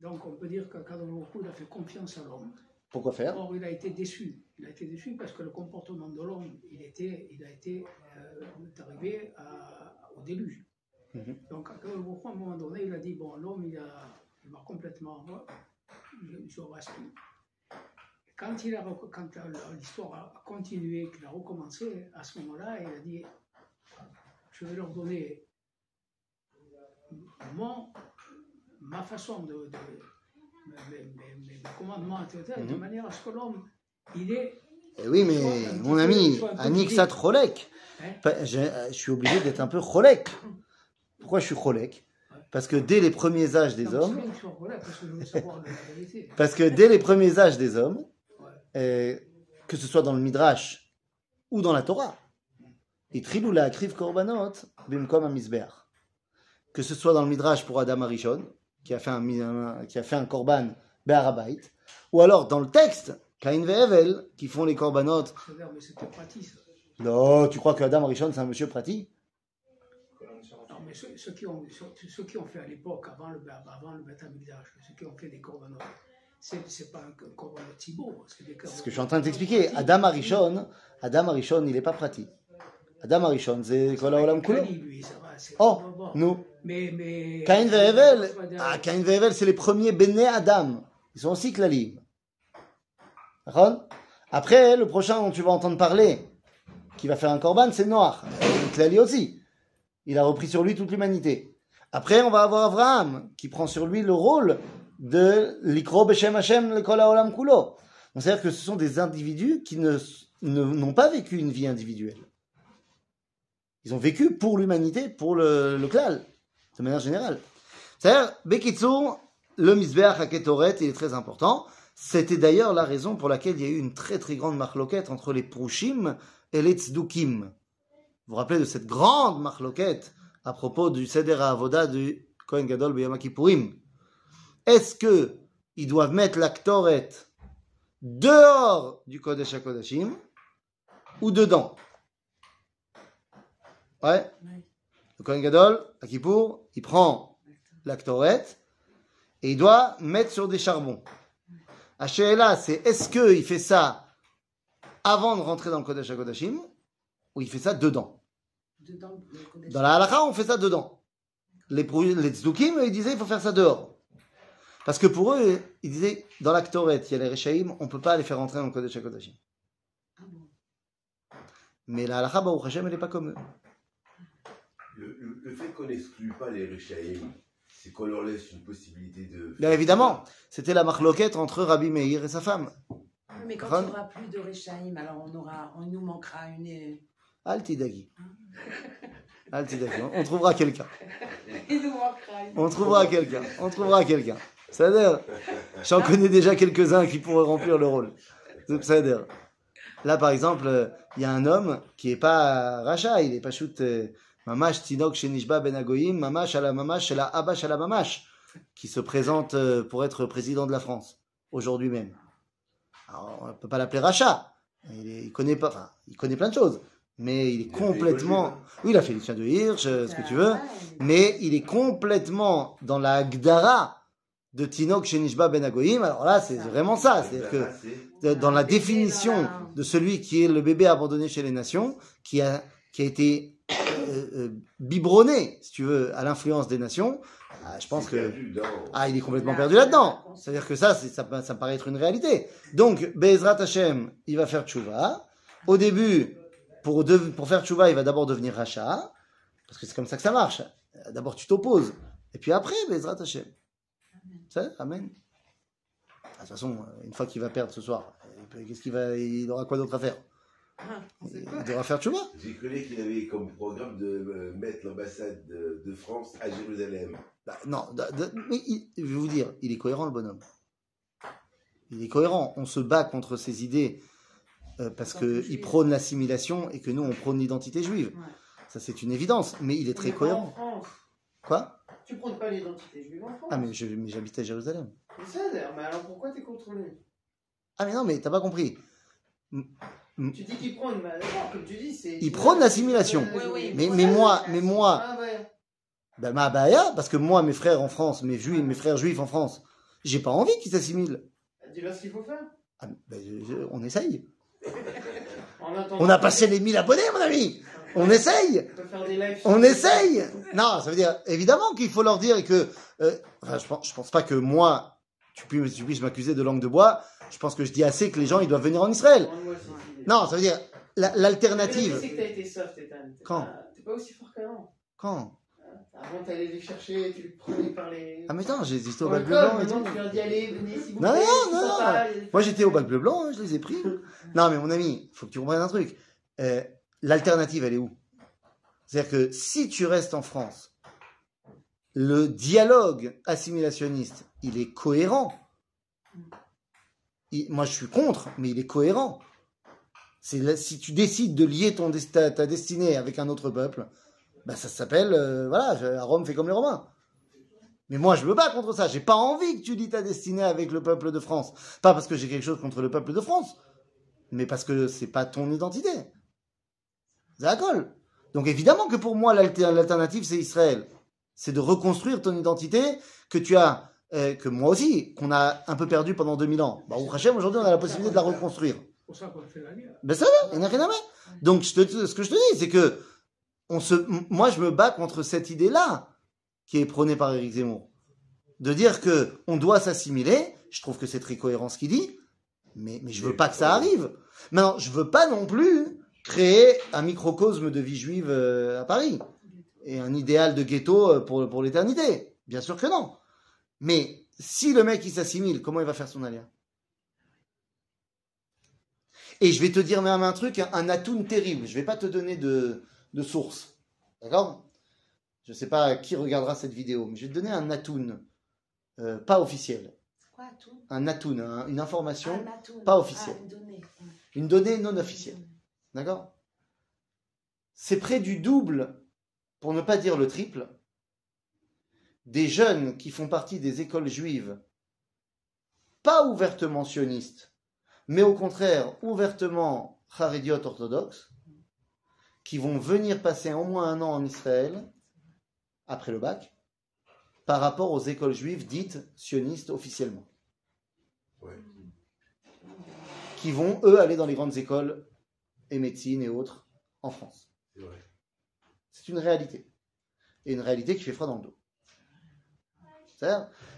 Donc on peut dire qu'Akadosh il a fait confiance à l'homme. pourquoi faire? Or, il a été déçu. Il a été déçu parce que le comportement de l'homme, il, était, il a été euh, arrivé à- au déluge. Mhm. Donc, à un moment donné, il a dit bon, l'homme, il, il va complètement. Je, je plus. Quand, a, l'histoire a continué, qu'il a recommencé, à ce moment-là, il a dit je vais leur donner mon, ma façon de, de mes, mes- mes- commandements, etc., de Mhm. manière à ce que l'homme il est. Eh oui, mais Soit petit mon ami. Sat Cholek, Hein je, euh, je suis obligé d'être un peu Cholek. Pourquoi je suis Cholek Parce que dès les premiers âges des Non, hommes, parce que dès les premiers âges des hommes, euh, que ce soit dans le Midrash ou dans la Torah, Itrilou la akriv korbanot bimkom. Que ce soit dans le Midrash pour Adam Arishon, qui a fait un- qui a fait un korban be'arabait, ou alors dans le texte, Cain et Hevel, qui font les mais c'était ça. Non, tu crois que Adam Arishon c'est un monsieur pratique Non, mais ceux, ceux qui, ont, ceux, ceux qui ont fait à l'époque, avant le, avant le ceux qui ont fait des corbanotes, c'est pas un corbanot Thibaut. C'est des C'est ce que je suis en train de t'expliquer. Adam Arishon, Adam Arishon, il n'est pas pratique. Adam Arishon, c'est Kol Haolam Kulo. Oh, nous. Cain et Hevel, ah, et Hevel, c'est les premiers béné Adam. Ils sont aussi Klalim. Après, le prochain dont tu vas entendre parler, qui va faire un korban, c'est Noach. Klali aussi. Il a repris sur lui toute l'humanité. Après, on va avoir Abraham, qui prend sur lui le rôle de l'Ikro Beshem Hashem le Kol Haolam Kulo. C'est-à-dire que ce sont des individus qui ne, n'ont pas vécu une vie individuelle. Ils ont vécu pour l'humanité, pour le, le klal, de manière générale. C'est-à-dire, Bekitsu, le Mizbeach à Ketoret, il est très important. C'était d'ailleurs la raison pour laquelle il y a eu une très très grande marloquette entre les Prushim et les Tzdukim. Vous vous rappelez de cette grande marloquette à propos du Seder Avoda du Kohen Gadol B'Yom Kippourim. Est-ce que ils doivent mettre la Ktoret dehors du Kodesh HaKodashim ou dedans? Ouais. Le Kohen Gadol, à Kippour, il prend la Ktoret et il doit mettre sur des charbons. Hachéla, c'est est-ce qu'il fait ça avant de rentrer dans le Kodesh HaKodashim ou il fait ça dedans? Dedans, le Kodesh. Dans la halakha, on fait ça dedans. Les, les tzdukim, ils disaient il faut faire ça dehors. Parce que pour eux, ils disaient dans la Ktoret, il y a les Rechaïm, on ne peut pas les faire rentrer dans le Kodesh HaKodashim. Ah bon. Mais la halakha, Baruch Hashem, elle n'est pas comme eux. Le, le- le fait qu'on n'exclue pas les Rechaïm, c'est qu'on leur laisse une possibilité de. Bien évidemment, c'était la marloquette entre Rabbi Meir et sa femme. Mais quand il n'y aura plus de Rechaïm, alors on, aura, on nous manquera une. euh, Altidagi. Altidagi. On- On trouvera quelqu'un. Il nous manquera une. On trouvera quelqu'un. On trouvera quelqu'un. C'est-à-dire, j'en connais déjà quelques-uns qui pourraient remplir le rôle. C'est-à-dire, là par exemple, euh, il y a un homme qui est pas Racha, il est pas shoot euh, Mamash Tinok Shenishba Ben Agoyim, Mamash à la Mamash, à la Abash à la Mamash, qui se présente euh, pour être président de la France, aujourd'hui même. Alors, on ne peut pas l'appeler Racha. Il, est- il connaît pas, enfin, il connaît plein de choses. Mais il est Il complètement. l'école Oui, il a fait Lucien de Hirsch, euh, ce que tu veux. Mais il est complètement dans la Gdara de Tinok Shenishba Ben Agoyim. Alors là, c'est vraiment ça. C'est-à-dire que dans la définition de celui qui est le bébé abandonné chez les nations, qui a, qui a été biberonné, si tu veux, à l'influence des nations, ah, je pense que ah, il est complètement Là, perdu là-dedans. là, C'est-à-dire que ça, c'est- ça, ça me paraît être une réalité. Donc, Bezrat Hashem, il va faire tchouva. Au début, pour, de- pour faire tchouva, il va d'abord devenir Racha, parce que c'est comme ça que ça marche. D'abord, tu t'opposes. Et puis après, Bezrat Hashem. C'est Amen. Ah, De toute façon, une fois qu'il va perdre ce soir, qu'est-ce qu'il va, il aura quoi d'autre à faire? Devra faire tchouva. J'ai connu qu'il avait comme programme de euh, mettre l'ambassade de, de France à Jérusalem. Bah, non, mais il- je vais vous dire, il est cohérent le bonhomme. Il est cohérent. On se bat contre ses idées euh, parce qu'il prône l'assimilation et que nous, on prône l'identité juive. Ouais. Ça, c'est une évidence. Mais il est très cohérent. En France. Quoi? Tu prônes pas l'identité juive en France. Ah, mais je- mais j'habite à Jérusalem. Mais ça, d'ailleurs, mais alors pourquoi t'es contre lui Ah, mais non, mais t'as pas compris. Tu dis qu'il prône, bah d'accord, comme tu dis, c'est. Il prône l'assimilation. Oui, oui. Mais, mais moi, mais moi, Ah ouais. ben, ma baya, parce que moi, mes frères en France, mes, juifs, mes frères juifs en France, j'ai pas envie qu'ils s'assimilent. Dis-leur ce qu'il faut faire. Ah, ben, je- je- on essaye. On a passé les 1000 abonnés, mon ami. On essaye. On essaye Non, ça veut dire, évidemment qu'il faut leur dire et que... euh, enfin, je pense, je pense pas que moi, tu puisses, tu puisses m'accuser de langue de bois. Je pense que je dis assez que les gens, ils doivent venir en Israël. Non, ça veut dire, la- l'alternative... truc, c'est que t'as été soft, Ethan. Quand T'es pas aussi fort qu'avant. Quand Avant, t'allais les chercher, tu les prenais par les. Ah mais attends, j'ai existé au bac le bleu blanc maintenant, tu leur dis, allez, venez, vous Non, plaît. non, non. Moi j'étais au bac bleu blanc, hein, je les ai pris. Non mais mon ami, faut que tu comprennes un truc. Euh, L'alternative, elle est où? C'est-à-dire que si tu restes en France, le dialogue assimilationniste, il est cohérent. Il- moi je suis contre, mais il est cohérent. Si tu décides de lier ta, destinée avec un autre peuple, bah ça s'appelle, euh, voilà, Rome fait comme les Romains. Mais moi, je me bats contre ça. J'ai pas envie que tu lis ta destinée avec le peuple de France. Pas parce que j'ai quelque chose contre le peuple de France, mais parce que c'est pas ton identité. D'accord Donc évidemment que pour moi, l'alter- l'alternative, c'est Israël. C'est de reconstruire ton identité que tu as, euh, que moi aussi, qu'on a un peu perdu pendant 2000 ans. Bah, au aujourd'hui, on a la possibilité de la reconstruire. C'est pour ça qu'on fait la guerre. Ben ça va, il n'y a rien à mettre. Donc je te, ce que je te dis, c'est que on se, m- moi je me bats contre cette idée-là qui est prônée par Éric Zemmour, de dire que on doit s'assimiler. Je trouve que c'est très cohérent ce qu'il dit, mais mais je veux pas que ça arrive. Maintenant, je veux pas non plus créer un microcosme de vie juive euh, à Paris et un idéal de ghetto euh, pour pour l'éternité. Bien sûr que non. Mais si le mec il s'assimile, comment il va faire son alia? Et je vais te dire même un truc, un, atoun terrible. Je vais pas te donner de, de source. D'accord? Je sais pas qui regardera cette vidéo, mais je vais te donner un atoun euh, pas officiel. Quoi Un atoun, un- une information, Ah, pas officielle. Ah, une donnée. une donnée non officielle. D'accord? C'est près du double, pour ne pas dire le triple, des jeunes qui font partie des écoles juives, pas ouvertement sionistes, mais au contraire ouvertement charédiotes orthodoxes, qui vont venir passer au moins un an en Israël, après le bac, par rapport aux écoles juives dites sionistes officiellement. Ouais. Qui vont, eux, aller dans les grandes écoles et médecine et autres en France. C'est une réalité. Et une réalité qui fait froid dans le dos.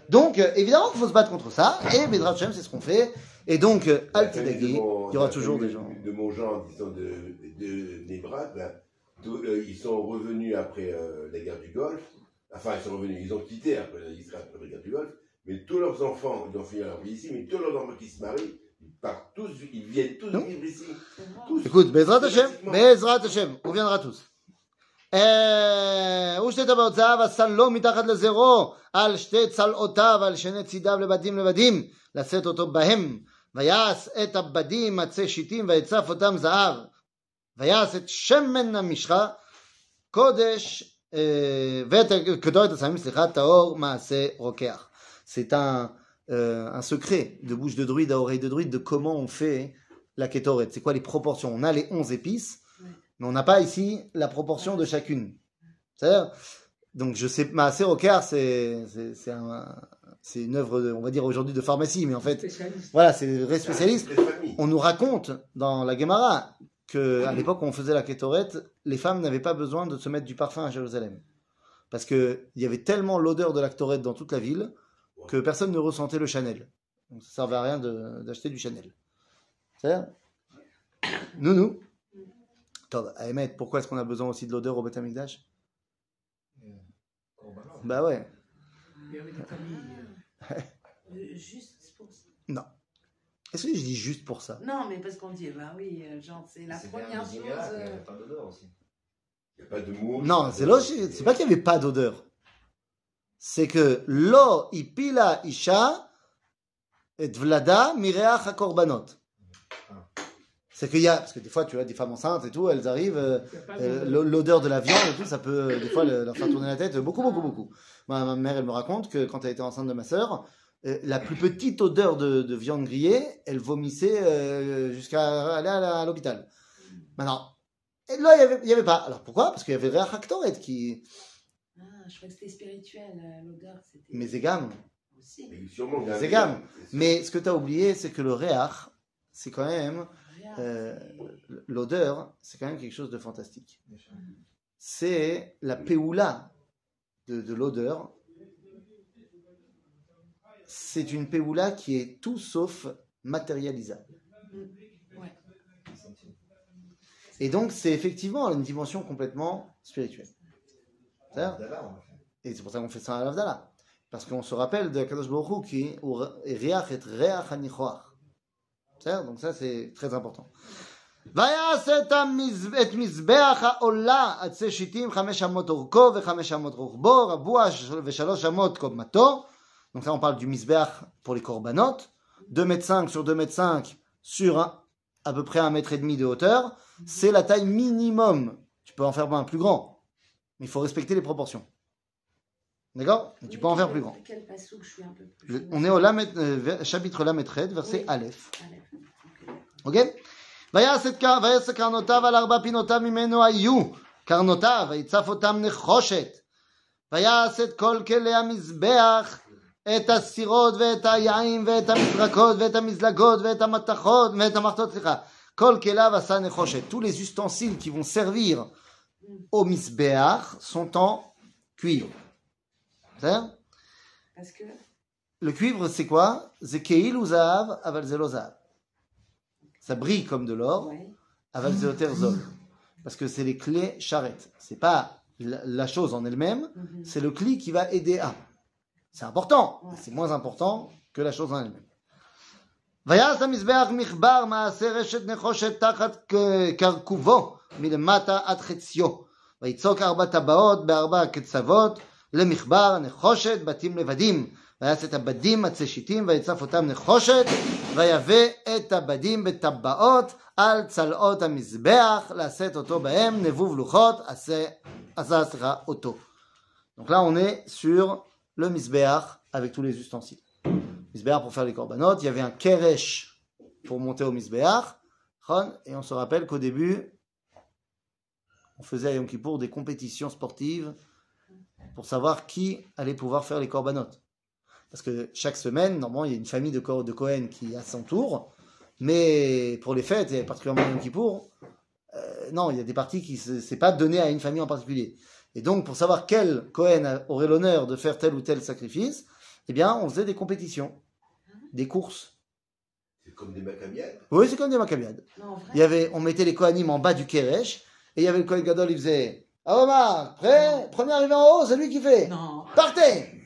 Donc, euh, évidemment qu'il faut se battre contre ça, et Bedrat c'est ce qu'on fait. Et donc, euh, La Al famille Tidagi, de mon- il y aura la toujours famille des gens. De mon genre, disons, de, de Nebrat, ben, tout- euh, ils sont revenus après euh, la guerre du Golfe. Enfin, ils sont revenus, ils ont quitté après Israël après la guerre du Golfe. Mais tous leurs enfants, ils ont fini leur vie ici, mais tous leurs enfants qui se marient, ils partent tous, ils viennent tous Non. vivre ici. C'est vrai. Tous. écoute, Bezrat Hashem, Automatiquement. Bezrat Hashem, on viendra tous. אה, ושתי טבעותיו עשה לו מתחת לזרו על שתי צלעותיו על שני צידיו לבדים לבדים לשאת אותו בהם ויעש את הבדים עצי שיטים ויצף אותם זהב ויעש את שמן המשחה קודש אה, ואת קטורת הסמים סליחה טהור מעשה רוקח c'est un, euh, un secret de bouche de druide à oreille de druide de comment on fait la kétoret. C'est quoi les proportions On a les 11 épices, Ouais. mais on n'a pas ici la proportion de chacune. C'est-à-dire, donc je sais, Maasé Rokar, c'est c'est- c'est un- c'est une œuvre, de- on va dire aujourd'hui de pharmacie, mais en fait, Spécialiste. voilà, c'est. Les familles. On nous raconte dans la Gemara que à l'époque où on faisait la kétoret, les femmes n'avaient pas besoin de se mettre du parfum à Jérusalem. Parce que il y avait tellement l'odeur de la kétoret dans toute la ville que personne ne ressentait le Chanel. Donc ça servait à rien d'acheter du Chanel. C'est-à-dire Nounou. À émettre, pourquoi est-ce qu'on a besoin aussi de l'odeur au Beth Amikdash? Korbanot. Bah ouais. Euh, Euh, Juste pour ça. Est-ce que je dis juste pour ça? Non, mais parce qu'on dit, bah oui, euh, genre, c'est la première chose. euh, Il n'y a pas d'odeur aussi. Il n'y a pas de mots. Non, c'est logique. C'est pas qu'il n'y avait pas d'odeur. C'est que lo ipila isha et vlada mireach hakorbanot. C'est qu'il y a, parce que des fois, tu as des femmes enceintes et tout, elles arrivent, euh, euh, l'odeur de la viande et tout, ça peut euh, des fois le- leur faire tourner la tête beaucoup, beaucoup, beaucoup. Ma, ma mère, elle me raconte que quand elle était enceinte de ma sœur, euh, la plus petite odeur de, de viande grillée, elle vomissait euh, jusqu'à aller à l'hôpital. Maintenant, et là, il n'y avait, y avait pas. Alors pourquoi? Parce qu'il y avait Réa Haktoret qui. Ah, je crois que c'était spirituel, euh, l'odeur. Mais Zegam. Aussi. Mais sûrement. Mais ce que tu as oublié, c'est que le Réach, c'est quand même. Euh, L'odeur, c'est quand même quelque chose de fantastique. C'est la péoula de, l'odeur, c'est une péoula qui est tout sauf matérialisable. Mm. Et donc, c'est effectivement une dimension complètement spirituelle. Et c'est pour ça qu'on fait ça à l'Avdallah. Parce qu'on se rappelle de Kadosh Baruch qui est Reach et Reach Donc ça, c'est très important. ויעשה את המז- את מזבח העולה עצי שיטים חמש אמות אורכו וחמש אמות רוחבו רבוע ש- ושלוש אמות קומתו. Donc là on parle du mizbeach pour les korbanot. 2 mètres 5 sur 2 mètres 5 sur un- à peu près 1 mètre et demi de hauteur. C'est la taille minimum. Tu peux en faire un plus grand. Mais il faut respecter les proportions. D'accord Mais Tu peux en faire plus grand. Quel passouk je suis un peu plus. Le- on est au Lamed- euh, ver- chapitre Lametred, verset Oui. Aleph. Allez, ok. Ok ויעש את קר- ויעש קרנותיו על ארבע פינותיו ממנו היו קרנותיו, ויצף אותם נחושת. ויעש את כל כלי המזבח, את הסירות ואת היין ואת המזרקות ואת המזלגות ואת המתכות ואת המחטות, סליחה. כל כליו עשה נחושת. Tous les ustensiles qui vont servir au mizbeach sont en cuivre. C'est-à-dire Parce que. Le cuivre, c'est quoi C'est keil ou zahav, aval zelo zahav. Ça brille comme de l'or, Ouais. aval zeloter zol. Parce que c'est les clés charrettes. C'est pas la, la chose en elle-même, Mhm. c'est le cli qui va aider à. C'est important, Ouais. mais c'est moins important que la chose en elle-même. ויעש המזבח מחבר מעשה רשת נחושת תחת ק- קרקובו מלמטה עד חציו. ויצוק ארבע טבעות בארבע קצוות למחבר נחושת בתים לבדים. ויעש את הבדים עצי שיטים ויצף אותם נחושת ויבא את הבדים בטבעות על צלעות המזבח לשאת אותו בהם נבוב לוחות עשה עשה סליחה אותו. Donc là on est sur le misbeach avec tous les ustensiles. Misbeach pour faire les korbanot, il y avait un keresh pour monter au misbeach. Et on se rappelle qu'au début, on faisait à Yom Kippour des compétitions sportives pour savoir qui allait pouvoir faire les korbanot. Parce que chaque semaine, normalement, il y a une famille de, Cohen qui a son tour. Mais pour les fêtes, et particulièrement Yom Kippour, euh, non, il y a des parties qui ne c'est pas donné à une famille en particulier. Et donc, pour savoir quel Cohen aurait l'honneur de faire tel ou tel sacrifice, eh bien, on faisait des compétitions, des courses. C'est comme des macabiades. Oui, c'est comme des vrai. Il y avait, on mettait les Kohanim en bas du Keresh, et il y avait le Kohen Gadol, il faisait Ah Omar, prêt? Premier arrivé en haut, c'est lui qui fait Non. Partez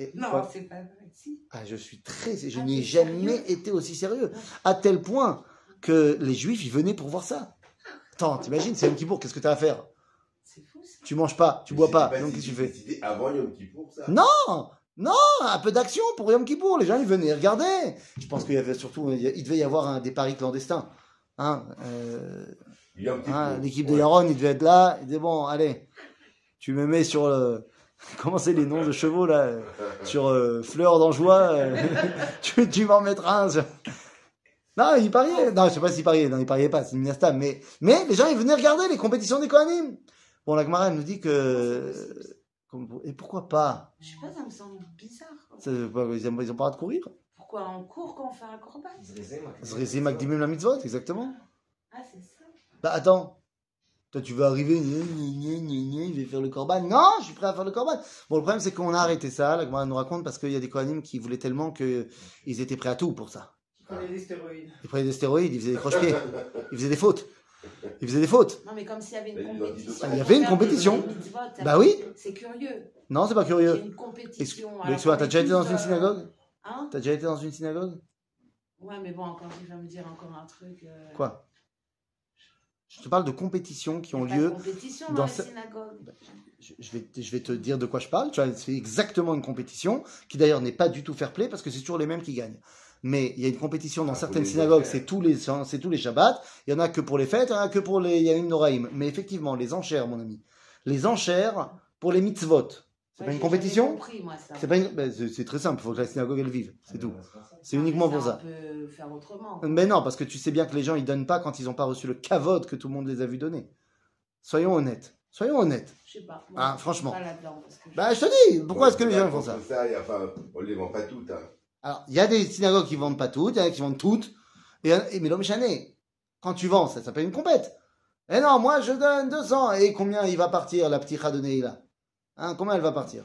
Et Non, c'est pas vrai. Si. Ah, je suis très. Je Ah, n'y ai t'es jamais sérieux été aussi sérieux. À tel point que les Juifs, ils venaient pour voir ça. Attends, t'imagines, c'est Yom Kippour, qu'est-ce que t'as à faire? C'est fou ça. Tu manges pas, tu Mais bois pas, donc qu'est-ce que tu fais C'était avant Yom Kippour, ça? Non Non Un peu d'action pour Yom Kippour. Les gens, ils venaient regarder. Je pense qu'il y avait surtout. Il devait y avoir un, des paris clandestins. Hein, euh, hein, L'équipe de Ouais. Yaron, il devait être là. Il disait Bon, allez, tu me mets sur le. Comment c'est les noms de chevaux là euh, Sur euh, Fleur d'Anjoie. euh, tu tu m'en mettras un. sur- Non, il pariait. Non, je sais pas s'il pariait. Non, il pariait pas. C'est une Minastam. Mais, mais les gens, ils venaient regarder les compétitions des Kohanim. Bon, la Gemara, elle nous dit que. Et pourquoi pas? Je sais pas, ça me semble bizarre. Ça, Ils n'ont ils ont pas droit de courir. Pourquoi on court quand on fait un corban Zrezi Makdimim la mitzvot, exactement. Ah, c'est ça. Bah attends. Toi, tu veux arriver, gna, gna, gna, gna, gna, il va faire le corban. Non, je suis prêt à faire le corban. Bon, le problème, c'est qu'on a arrêté ça. La Gemara nous raconte parce qu'il y a des Kohanim qui voulaient tellement qu'ils étaient prêts à tout pour ça. Qui prenait des stéroïdes. Ils prenaient des stéroïdes, ils faisaient des croche-pieds, ils faisaient des fautes. Ils faisaient des fautes. Non, mais comme s'il y avait une ils compétition. Il y avait une compétition. Bah oui. C'est curieux. Non, c'est pas Il y a curieux. une compétition. Excuse-moi, qu'on t'as déjà été dans une synagogue Hein? T'as déjà été dans une synagogue? Ouais, mais bon, encore, tu vas me dire encore un truc. euh, Quoi? Je te parle de compétitions qui il y a ont pas de lieu. compétition dans dans, les ce- synagogues. je, je vais, te- je vais te dire de quoi je parle. C'est exactement une compétition qui d'ailleurs n'est pas du tout fair play parce que c'est toujours les mêmes qui gagnent. Mais il y a une compétition dans Ah, certaines synagogues, c'est tous les c'est tous les Shabbats. Il y en a que pour les fêtes, il y en a que pour les Yamim Noraim. Mais effectivement, les enchères, mon ami, les enchères pour les mitzvot. C'est pas une j'ai compétition. C'est pas une- c'est c'est très simple. Il faut que la synagogue elle vive, c'est tout. C'est uniquement pour ça. On peut faire autrement. Mais non, parce que tu sais bien que les gens ils donnent pas quand ils n'ont pas reçu le kavod que tout le monde les a vu donner. Soyons honnêtes. Soyons honnêtes. Je sais pas. Ah, franchement. pas là-dedans, parce que je- Bah je te dis, pourquoi est-ce que les gens font ça ça Enfin, on les vend pas toutes. Hein. Alors, il y a des synagogues qui vendent pas toutes, il y en a qui vendent toutes. Et, et mais l'homme chané, quand tu vends, ça s'appelle une compète. Eh non, moi je donne 200. Et combien il va partir, la petite de Neila hein, Combien elle va partir?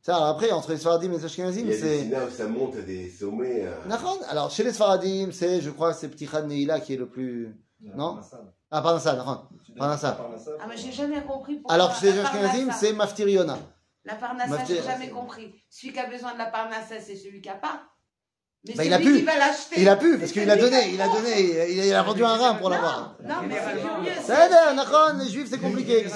Ça, alors après, entre les Sfaradim et les Ashkenazim, Il y a des c'est. ça monte à des sommets. hein. Nachon Alors, chez les Sfaradim, c'est, je crois, c'est petit de Neila qui est le plus. Non Ah, pardon ça, Nachon. Pardon ça. Ah, mais j'ai jamais compris pourquoi. Alors, chez les Ashkenazim, c'est Maftir Yona. La parnassa, Maftir. j'ai jamais compris. Celui qui a besoin de la parnassa, c'est celui qui a pas. Mais Bah, il a pu. qui va. Il a pu, c'est parce qu'il a donné, il a donné, il a, il a vendu un rein pour l'avoir. Non, mais c'est aide, Nachon, les juifs c'est compliqué,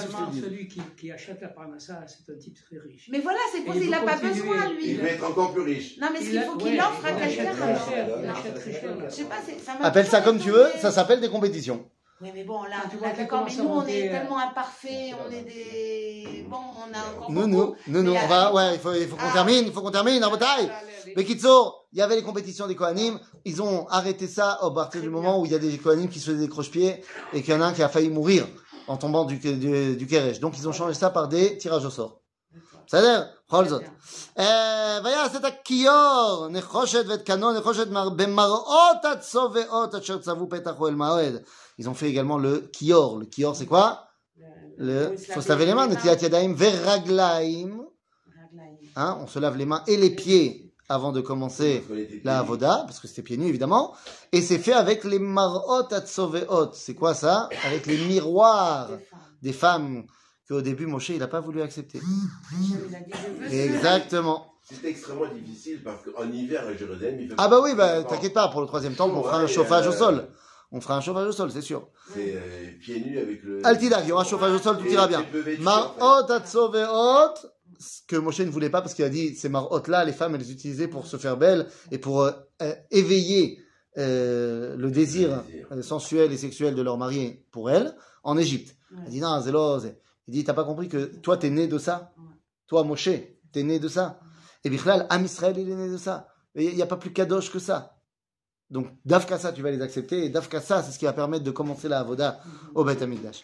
celui qui, qui achète la parnassa, c'est un type très riche. Mais voilà, c'est pour ça il qu'il n'a pas besoin, Il lui. veut être encore plus riche. Non, mais ce Il qu'il a- faut qu'il offre à il quelqu'un. il. Je sais pas, c'est- ça Appelle ça comme tu veux, ça s'appelle des compétitions. Oui, mais bon, là, là, d'accord, mais nous, on est euh, tellement imparfaits, on est des. Bon, on a encore. Nous, beaucoup. nous, nous, on va, ouais, il faut, il faut qu'on Ah. termine, il faut qu'on termine, en bataille. Mais Kitso, il y avait les compétitions des Kohanim, ils ont arrêté ça au partir du moment où il y a des Kohanim qui se faisaient des croche-pieds et qu'il y en a un qui a failli mourir en tombant du, du, du Keresh. Donc ils ont changé ça par des tirages au sort. Ça a l'air? Cholzot. אה, ויעש את הכיור, נחושת ואת קנו, נחושת מר- במראות הצובעות אשר צבו פתח אוהל מועד. Ils ont fait également le kior. Le kior, c'est quoi? Le, faut se laver les mains, netilat yadayim veraglaim. Hein, on se lave les mains et les pieds avant de commencer la avoda, parce que c'était pieds nus évidemment. Et c'est fait avec les marot atsoveot. C'est quoi ça? Avec les miroirs des femmes qu'au début Moshe il n'a pas voulu accepter. Exactement. C'était extrêmement difficile parce qu'en hiver à Jérusalem, il fait Ah bah oui, bah t'inquiète pas, pour le troisième temple, on fera un chauffage au euh, sol. On fera un chauffage au sol, c'est sûr. C'est euh, pieds nus avec le. Altida, il y aura un chauffage au sol, tout ira bien. Marot atsoveot, ce que Moshe ne voulait pas parce qu'il a dit ces marot là, les femmes elles les utilisaient pour se faire belles et pour euh, euh, éveiller euh, le désir, euh, sensuel et sexuel de leur mari pour elles en Égypte. Il dit non, zélo, zé. Il dit t'as pas compris que toi t'es né de ça? Toi Moshe, t'es né de ça? Et Bichlal, Am Israël il est né de ça. Il n'y a pas plus kadosh que ça. Donc Dafka ça tu vas les accepter et Dafka ça c'est ce qui va permettre de commencer la avoda au Beth Amikdash.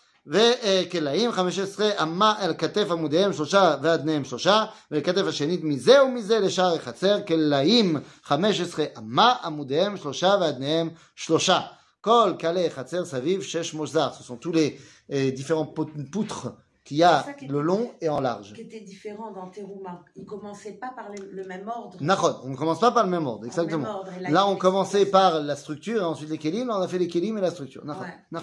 וכלאים, חמש עשרה אמה אל כתף עמודיהם שלושה ועדניהם שלושה, ולכתף השנית מזה ומזה לשער החצר, כלאים חמש עשרה אמה עמודיהם שלושה ועדניהם שלושה. כל קהלי חצר סביב שש מושזר. Ce sont tous les euh, différents pou- poutres qu'il y a C'est ça qui est- le long et en large. Qui était différent dans Terouma. Ils commençaient pas par le, le même ordre. Nachon, on ne commence pas par le même ordre, Par le exactement. même ordre. Et Là, on il y a commençait une par la structure et ensuite les kélim. Là, on a fait les kélim et la structure. Nachon, Ouais.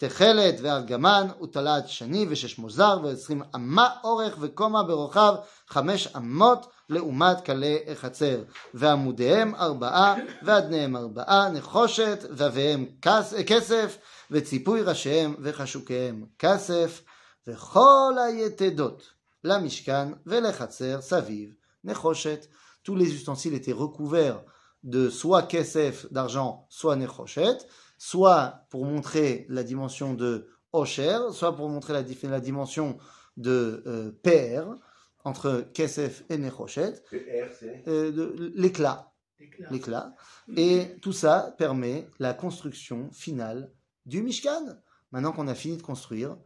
תכלת וארגמן ותלת שני ושש מוזר ועשרים אמה אורך וקומה ברוחב חמש אמות לעומת כלי חצר ועמודיהם ארבעה ואדניהם ארבעה נחושת ואביהם כס- כסף וציפוי ראשיהם וחשוקיהם כסף וכל היתדות למשכן ולחצר סביב נחושת. Tous les ustensiles étaient recouverts de soit kesef d'argent, soit nechoshet, soit pour montrer la dimension de osher, soit pour montrer la, dimension de euh, per entre kesef et c'est. euh, l'éclat L'éclat. Et tout ça permet la construction finale du Mishkan. Maintenant qu'on a fini de construire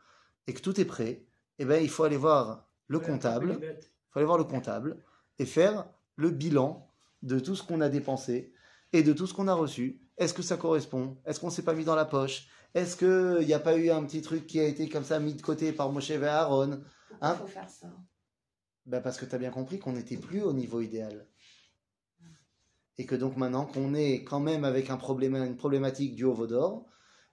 et que tout est prêt, eh ben, il faut aller voir le comptable, il faut aller voir le comptable et faire le bilan de tout ce qu'on a dépensé et de tout ce qu'on a reçu. Est-ce que ça correspond? Est-ce qu'on s'est pas mis dans la poche? Est-ce qu'il n'y a pas eu un petit truc qui a été comme ça mis de côté par Moshe et Aaron? Pourquoi Hein? Faut faire ça. Ben parce que tu as bien compris qu'on n'était plus au niveau idéal. Et que donc maintenant qu'on est quand même avec un problème, une problématique du haut d'or,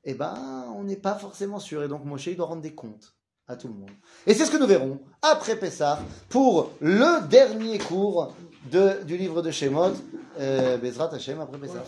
eh ben on n'est pas forcément sûr. Et donc Moshe il doit rendre des comptes à tout le monde. Et c'est ce que nous verrons après Pessah pour le dernier cours de, du livre de Shemot, euh, Bezrat Hashem après Pessah.